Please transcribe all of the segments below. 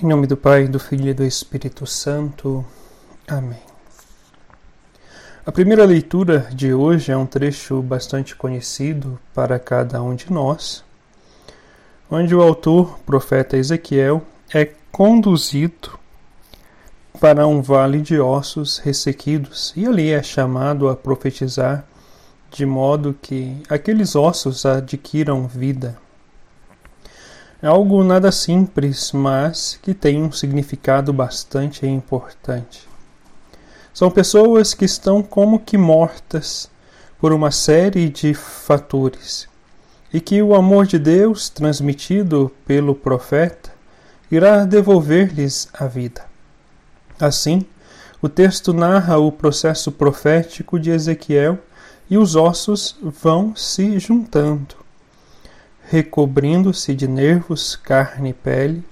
Em nome do Pai, do Filho e do Espírito Santo. Amém. A primeira leitura de hoje é um trecho bastante conhecido para cada um de nós, onde o autor, profeta Ezequiel, é conduzido para um vale de ossos ressequidos e ali é chamado a profetizar de modo que aqueles ossos adquiram vida. É algo nada simples, mas que tem um significado bastante importante. São pessoas que estão como que mortas por uma série de fatores e que o amor de Deus, transmitido pelo profeta, irá devolver-lhes a vida. Assim, o texto narra o processo profético de Ezequiel e os ossos vão se juntando recobrindo-se de nervos, carne e pele,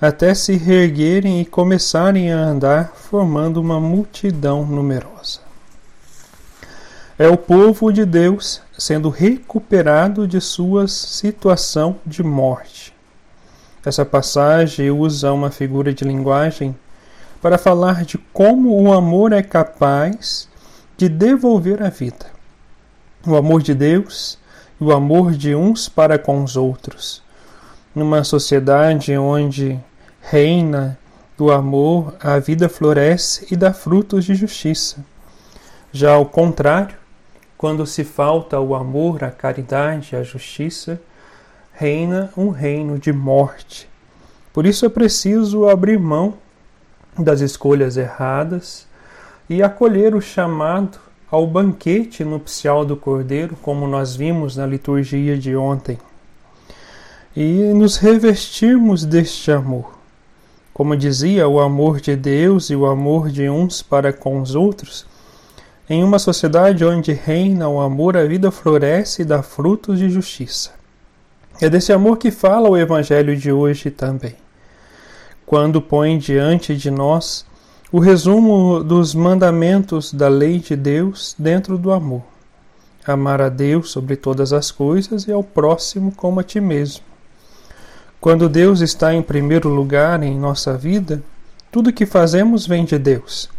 até se reerguerem e começarem a andar, formando uma multidão numerosa. É o povo de Deus sendo recuperado de sua situação de morte. Essa passagem usa uma figura de linguagem para falar de como o amor é capaz de devolver a vida. O amor de Deus o amor de uns para com os outros. Numa sociedade onde reina o amor, a vida floresce e dá frutos de justiça. Já ao contrário, quando se falta o amor, a caridade, a justiça, reina um reino de morte. Por isso é preciso abrir mão das escolhas erradas e acolher o chamado ao banquete nupcial do Cordeiro, como nós vimos na liturgia de ontem, e nos revestirmos deste amor. Como dizia, o amor de Deus e o amor de uns para com os outros. Em uma sociedade onde reina o amor, a vida floresce e dá frutos de justiça. É desse amor que fala o Evangelho de hoje também. Quando põe diante de nós o resumo dos mandamentos da lei de Deus dentro do amor. Amar a Deus sobre todas as coisas e ao próximo como a ti mesmo. Quando Deus está em primeiro lugar em nossa vida, tudo que fazemos vem de Deus,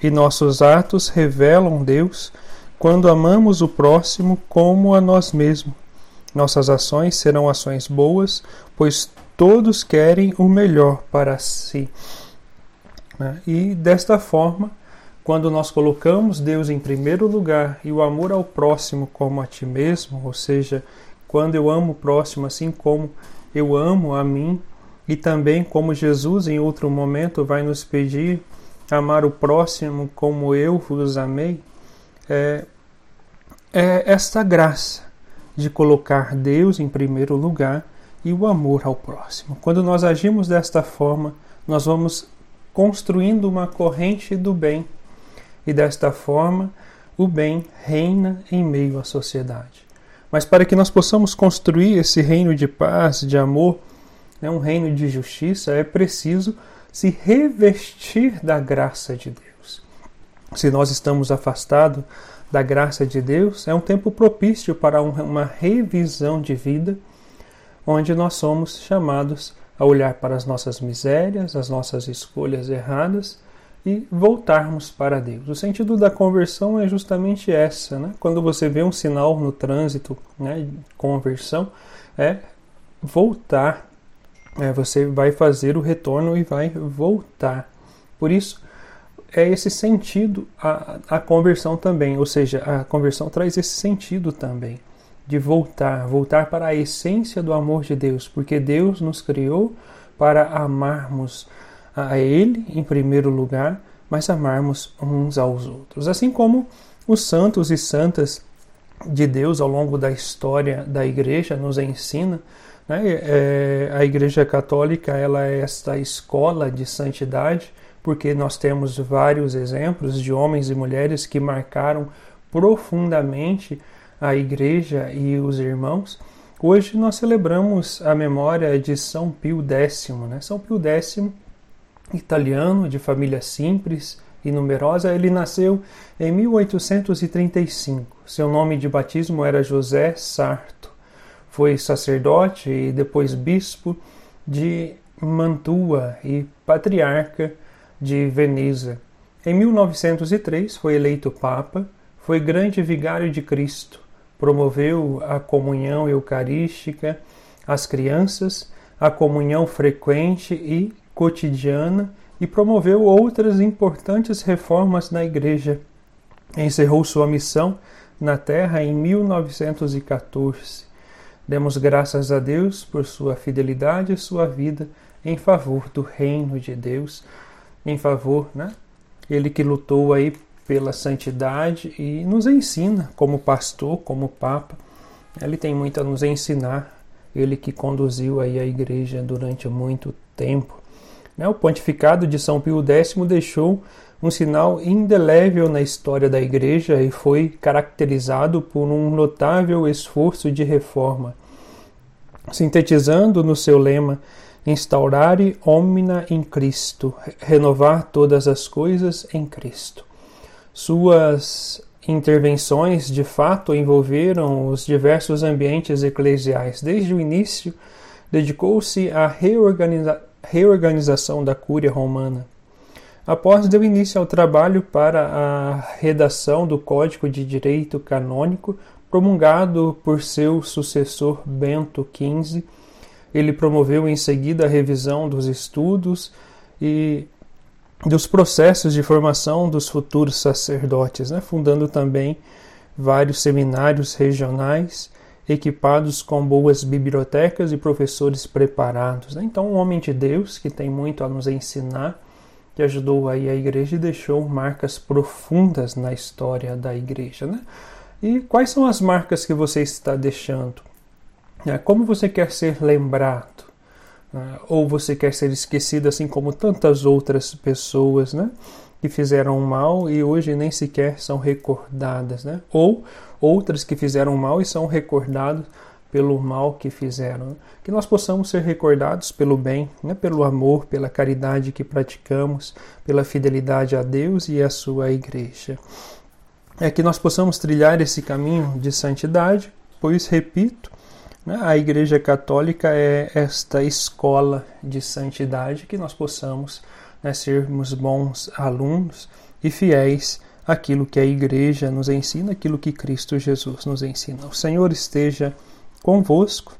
e nossos atos revelam Deus quando amamos o próximo como a nós mesmos. Nossas ações serão ações boas, pois todos querem o melhor para si. Né? E desta forma, quando nós colocamos Deus em primeiro lugar e o amor ao próximo como a ti mesmo, ou seja, quando eu amo o próximo assim como eu amo a mim, e também como Jesus em outro momento vai nos pedir amar o próximo como eu vos amei, é, é esta graça de colocar Deus em primeiro lugar e o amor ao próximo. Quando nós agimos desta forma, nós vamos construindo uma corrente do bem, e desta forma o bem reina em meio à sociedade. Mas para que nós possamos construir esse reino de paz, de amor, né, um reino de justiça, é preciso se revestir da graça de Deus. Se nós estamos afastados da graça de Deus, é um tempo propício para uma revisão de vida, onde nós somos chamados a olhar para as nossas misérias, as nossas escolhas erradas e voltarmos para Deus. O sentido da conversão é justamente essa, né? Quando você vê um sinal no trânsito, né, conversão, é voltar. É, você vai fazer o retorno e vai voltar. Por isso, é esse sentido a, a conversão também, ou seja, a conversão traz esse sentido também de voltar, voltar para a essência do amor de Deus, porque Deus nos criou para amarmos a Ele em primeiro lugar, mas amarmos uns aos outros. Assim como os santos e santas de Deus ao longo da história da Igreja nos ensina, né? é, a Igreja Católica ela é esta escola de santidade, porque nós temos vários exemplos de homens e mulheres que marcaram profundamente a igreja e os irmãos, hoje nós celebramos a memória de São Pio X. Né? São Pio X, italiano, de família simples e numerosa, ele nasceu em 1835. Seu nome de batismo era José Sarto. Foi sacerdote e depois bispo de Mantua e patriarca de Veneza. Em 1903 foi eleito Papa, foi grande vigário de Cristo, promoveu a comunhão eucarística às crianças, a comunhão frequente e cotidiana e promoveu outras importantes reformas na Igreja. Encerrou sua missão na Terra em 1914. Demos graças a Deus por sua fidelidade e sua vida em favor do reino de Deus, em favor, né? Ele que lutou aí pela santidade e nos ensina como pastor, como papa. Ele tem muito a nos ensinar. Ele que conduziu aí a igreja durante muito tempo. Né? O pontificado de São Pio X deixou um sinal indelével na história da igreja e foi caracterizado por um notável esforço de reforma. Sintetizando no seu lema instaurare omnia in Cristo, renovar todas as coisas em Cristo. Suas intervenções de fato envolveram os diversos ambientes eclesiais. Desde o início, dedicou-se à reorganiza reorganização da Cúria Romana. Após deu início ao trabalho para a redação do Código de Direito Canônico, promulgado por seu sucessor Bento XV ele promoveu em seguida a revisão dos estudos e dos processos de formação dos futuros sacerdotes, né? fundando também vários seminários regionais equipados com boas bibliotecas e professores preparados. Né? Então, um homem de Deus que tem muito a nos ensinar, que ajudou aí a igreja e deixou marcas profundas na história da igreja. Né? E quais são as marcas que você está deixando? É, como você quer ser lembrado? Né? Ou você quer ser esquecido assim como tantas outras pessoas, né? Que fizeram mal e hoje nem sequer são recordadas, né? Ou outras que fizeram mal e são recordados pelo mal que fizeram. Né? Que nós possamos ser recordados pelo bem, né? pelo amor, pela caridade que praticamos, pela fidelidade a Deus e à sua igreja. É que nós possamos trilhar esse caminho de santidade, pois, repito? A Igreja Católica é esta escola de santidade que nós possamos né, sermos bons alunos e fiéis àquilo que a Igreja nos ensina, aquilo que Cristo Jesus nos ensina. O Senhor esteja convosco,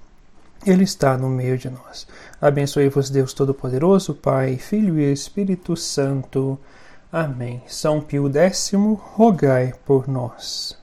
Ele está no meio de nós. Abençoe-vos, Deus Todo-Poderoso, Pai, Filho e Espírito Santo. Amém. São Pio X, rogai por nós.